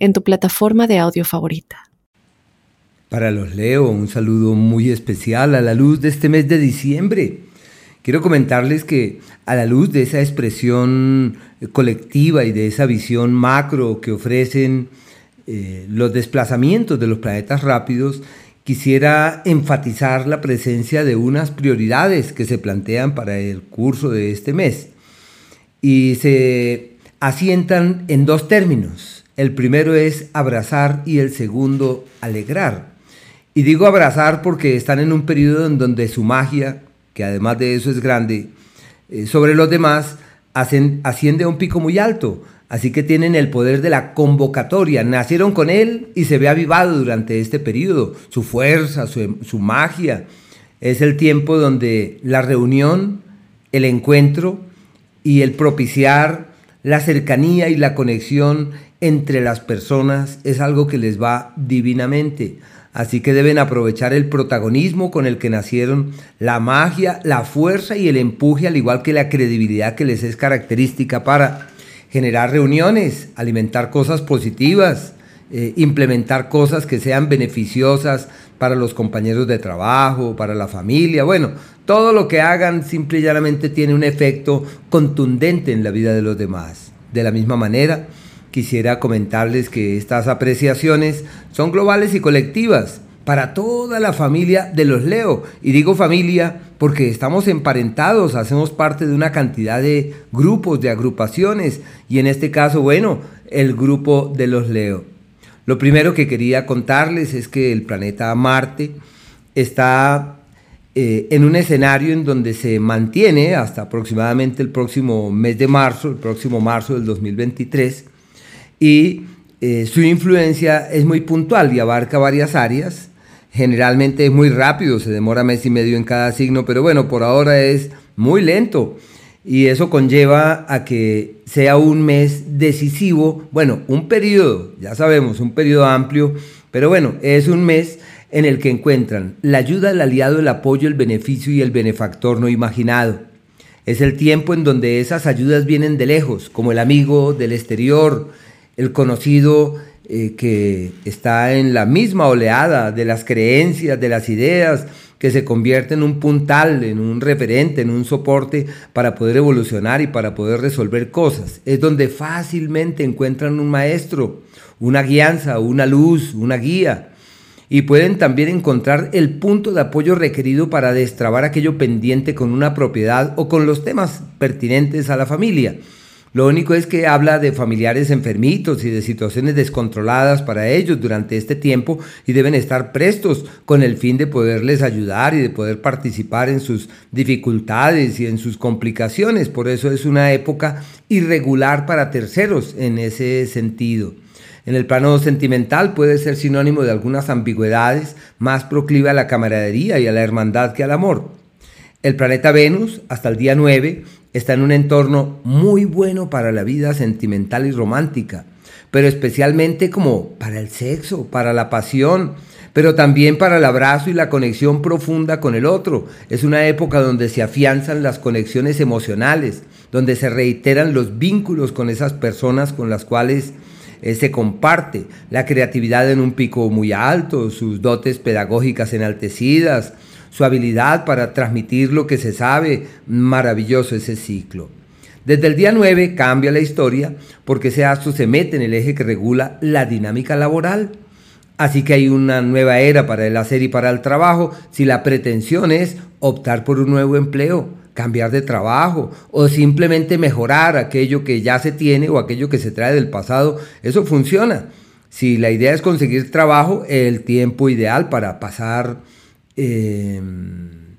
en tu plataforma de audio favorita. Para los Leo, un saludo muy especial a la luz de este mes de diciembre. Quiero comentarles que a la luz de esa expresión colectiva y de esa visión macro que ofrecen eh, los desplazamientos de los planetas rápidos, quisiera enfatizar la presencia de unas prioridades que se plantean para el curso de este mes y se asientan en dos términos. El primero es abrazar y el segundo alegrar. Y digo abrazar porque están en un periodo en donde su magia, que además de eso es grande, eh, sobre los demás asciende a un pico muy alto. Así que tienen el poder de la convocatoria. Nacieron con él y se ve avivado durante este periodo. Su fuerza, su, su magia. Es el tiempo donde la reunión, el encuentro y el propiciar la cercanía y la conexión entre las personas es algo que les va divinamente. Así que deben aprovechar el protagonismo con el que nacieron, la magia, la fuerza y el empuje, al igual que la credibilidad que les es característica para generar reuniones, alimentar cosas positivas, eh, implementar cosas que sean beneficiosas para los compañeros de trabajo, para la familia. Bueno, todo lo que hagan simple y llanamente tiene un efecto contundente en la vida de los demás. De la misma manera, quisiera comentarles que estas apreciaciones son globales y colectivas para toda la familia de los Leo. Y digo familia porque estamos emparentados, hacemos parte de una cantidad de grupos, de agrupaciones, y en este caso, bueno, el grupo de los Leo. Lo primero que quería contarles es que el planeta Marte está eh, en un escenario en donde se mantiene hasta aproximadamente el próximo mes de marzo, el próximo marzo del 2023, y eh, su influencia es muy puntual y abarca varias áreas. Generalmente es muy rápido, se demora mes y medio en cada signo, pero bueno, por ahora es muy lento y eso conlleva a que sea un mes decisivo, bueno, un periodo, ya sabemos, un periodo amplio, pero bueno, es un mes en el que encuentran la ayuda, el aliado, el apoyo, el beneficio y el benefactor no imaginado. Es el tiempo en donde esas ayudas vienen de lejos, como el amigo del exterior, el conocido eh, que está en la misma oleada de las creencias, de las ideas, que se convierte en un puntal, en un referente, en un soporte para poder evolucionar y para poder resolver cosas. Es donde fácilmente encuentran un maestro, una guianza, una luz, una guía. Y pueden también encontrar el punto de apoyo requerido para destrabar aquello pendiente con una propiedad o con los temas pertinentes a la familia. Lo único es que habla de familiares enfermitos y de situaciones descontroladas para ellos durante este tiempo y deben estar prestos con el fin de poderles ayudar y de poder participar en sus dificultades y en sus complicaciones. Por eso es una época irregular para terceros en ese sentido. En el plano sentimental puede ser sinónimo de algunas ambigüedades, más proclive a la camaradería y a la hermandad que al amor. El planeta Venus, hasta el día 9, está en un entorno muy bueno para la vida sentimental y romántica, pero especialmente como para el sexo, para la pasión, pero también para el abrazo y la conexión profunda con el otro. Es una época donde se afianzan las conexiones emocionales, donde se reiteran los vínculos con esas personas con las cuales se comparte, la creatividad en un pico muy alto, sus dotes pedagógicas enaltecidas, su habilidad para transmitir lo que se sabe, maravilloso ese ciclo. Desde el día 9 cambia la historia porque ese astro se mete en el eje que regula la dinámica laboral. Así que hay una nueva era para el hacer y para el trabajo si la pretensión es optar por un nuevo empleo, cambiar de trabajo o simplemente mejorar aquello que ya se tiene o aquello que se trae del pasado. Eso funciona. Si la idea es conseguir trabajo, el tiempo ideal para pasar Em,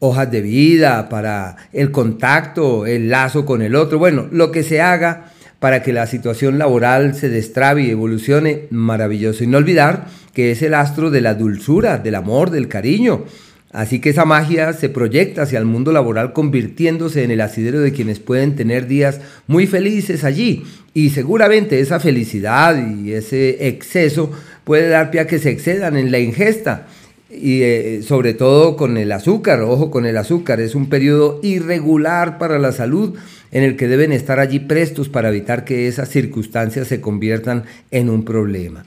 hojas de vida, para el contacto, el lazo con el otro, bueno, lo que se haga para que la situación laboral se destrabe y evolucione, maravilloso. Y no olvidar que es el astro de la dulzura, del amor, del cariño. Así que esa magia se proyecta hacia el mundo laboral convirtiéndose en el asidero de quienes pueden tener días muy felices allí. Y seguramente esa felicidad y ese exceso puede dar pie a que se excedan en la ingesta. Y eh, sobre todo con el azúcar, ojo con el azúcar, es un periodo irregular para la salud en el que deben estar allí prestos para evitar que esas circunstancias se conviertan en un problema.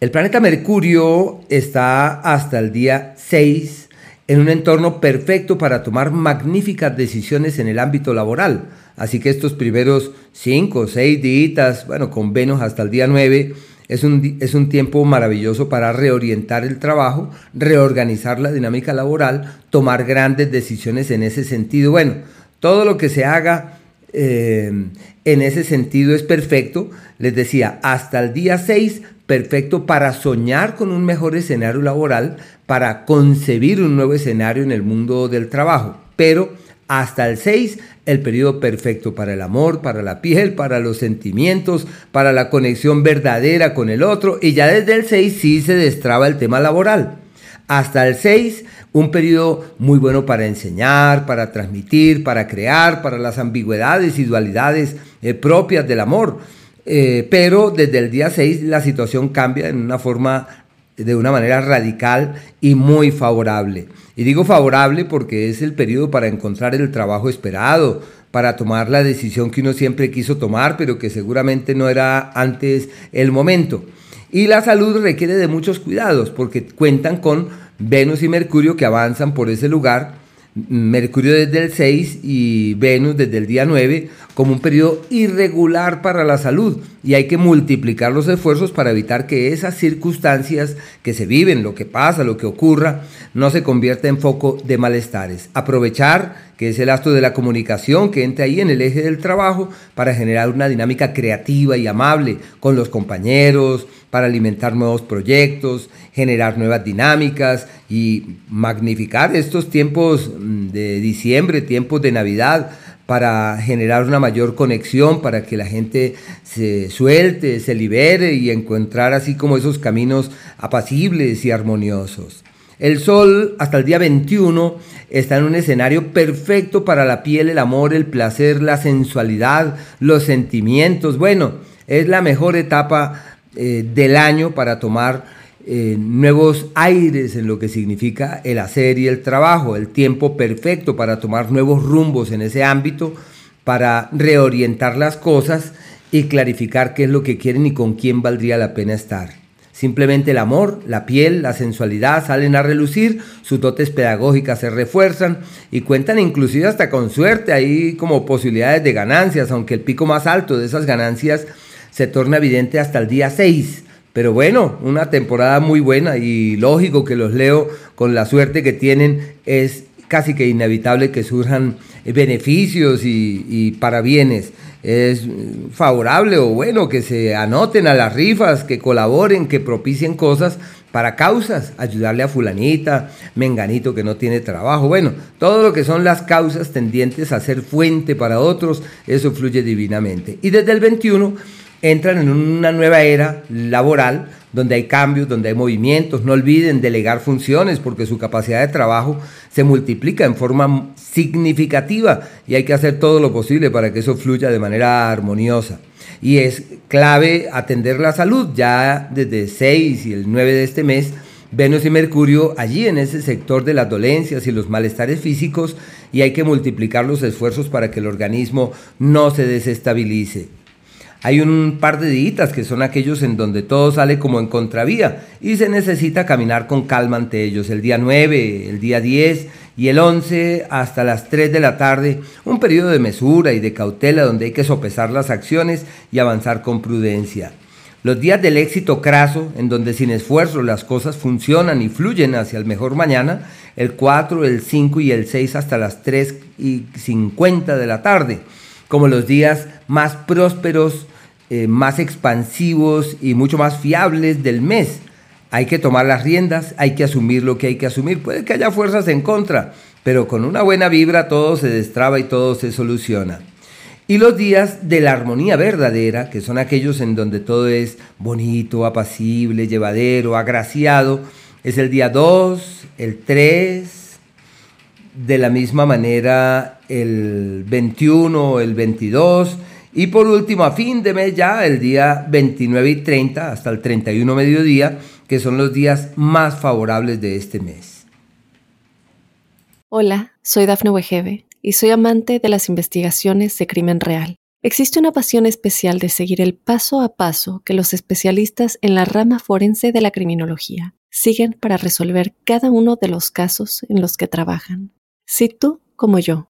El planeta Mercurio está hasta el día 6 en un entorno perfecto para tomar magníficas decisiones en el ámbito laboral. Así que estos primeros 5 o 6 días, bueno, con Venus hasta el día 9, es un, es un tiempo maravilloso para reorientar el trabajo, reorganizar la dinámica laboral, tomar grandes decisiones en ese sentido. Bueno, todo lo que se haga eh, en ese sentido es perfecto. Les decía, hasta el día 6 perfecto para soñar con un mejor escenario laboral, para concebir un nuevo escenario en el mundo del trabajo. Pero hasta el 6, el periodo perfecto para el amor, para la piel, para los sentimientos, para la conexión verdadera con el otro. Y ya desde el 6 sí se destraba el tema laboral. Hasta el 6, un periodo muy bueno para enseñar, para transmitir, para crear, para las ambigüedades y dualidades eh, propias del amor. Eh, pero desde el día 6 la situación cambia en una forma, de una manera radical y muy favorable. Y digo favorable porque es el periodo para encontrar el trabajo esperado, para tomar la decisión que uno siempre quiso tomar, pero que seguramente no era antes el momento. Y la salud requiere de muchos cuidados porque cuentan con Venus y Mercurio que avanzan por ese lugar Mercurio desde el 6 y Venus desde el día 9 como un periodo irregular para la salud y hay que multiplicar los esfuerzos para evitar que esas circunstancias que se viven, lo que pasa, lo que ocurra, no se convierta en foco de malestares. Aprovechar que es el astro de la comunicación que entra ahí en el eje del trabajo para generar una dinámica creativa y amable con los compañeros, para alimentar nuevos proyectos, generar nuevas dinámicas y magnificar estos tiempos mm, de diciembre, tiempos de Navidad, para generar una mayor conexión, para que la gente se suelte, se libere y encontrar así como esos caminos apacibles y armoniosos. El Sol hasta el día 21 está en un escenario perfecto para la piel, el amor, el placer, la sensualidad, los sentimientos. Bueno, es la mejor etapa eh, del año para tomar eh, nuevos aires en lo que significa el hacer y el trabajo, el tiempo perfecto para tomar nuevos rumbos en ese ámbito, para reorientar las cosas y clarificar qué es lo que quieren y con quién valdría la pena estar. Simplemente el amor, la piel, la sensualidad salen a relucir, sus dotes pedagógicas se refuerzan y cuentan inclusive hasta con suerte, ahí como posibilidades de ganancias, aunque el pico más alto de esas ganancias se torna evidente hasta el día 6, pero bueno, una temporada muy buena y lógico que los leo con la suerte que tienen es casi que inevitable que surjan beneficios y, parabienes. Es favorable o bueno que se anoten a las rifas, que colaboren, que propicien cosas para causas, ayudarle a fulanita, menganito que no tiene trabajo. Bueno, todo lo que son las causas tendientes a ser fuente para otros, eso fluye divinamente. Y desde el 21 entran en una nueva era laboral donde hay cambios, donde hay movimientos. No olviden delegar funciones porque su capacidad de trabajo se multiplica en forma significativa y hay que hacer todo lo posible para que eso fluya de manera armoniosa. Y es clave atender la salud. Ya desde 6 y el 9 de este mes, Venus y Mercurio allí en ese sector de las dolencias y los malestares físicos y hay que multiplicar los esfuerzos para que el organismo no se desestabilice. Hay un par de días que son aquellos en donde todo sale como en contravía y se necesita caminar con calma ante ellos. El día 9, el día 10 y el 11 hasta las 3 de la tarde, un periodo de mesura y de cautela donde hay que sopesar las acciones y avanzar con prudencia. Los días del éxito craso, en donde sin esfuerzo las cosas funcionan y fluyen hacia el mejor mañana, el 4, el 5 y el 6 hasta las 3 y 50 de la tarde como los días más prósperos, eh, más expansivos y mucho más fiables del mes. Hay que tomar las riendas, hay que asumir lo que hay que asumir. Puede que haya fuerzas en contra, pero con una buena vibra todo se destraba y todo se soluciona. Y los días de la armonía verdadera, que son aquellos en donde todo es bonito, apacible, llevadero, agraciado, es el día 2, el 3, de la misma manera el 21, el 22 y por último a fin de mes ya el día 29 y 30 hasta el 31 mediodía, que son los días más favorables de este mes. Hola, soy Dafne Wegebe y soy amante de las investigaciones de crimen real. Existe una pasión especial de seguir el paso a paso que los especialistas en la rama forense de la criminología siguen para resolver cada uno de los casos en los que trabajan. Si tú, como yo,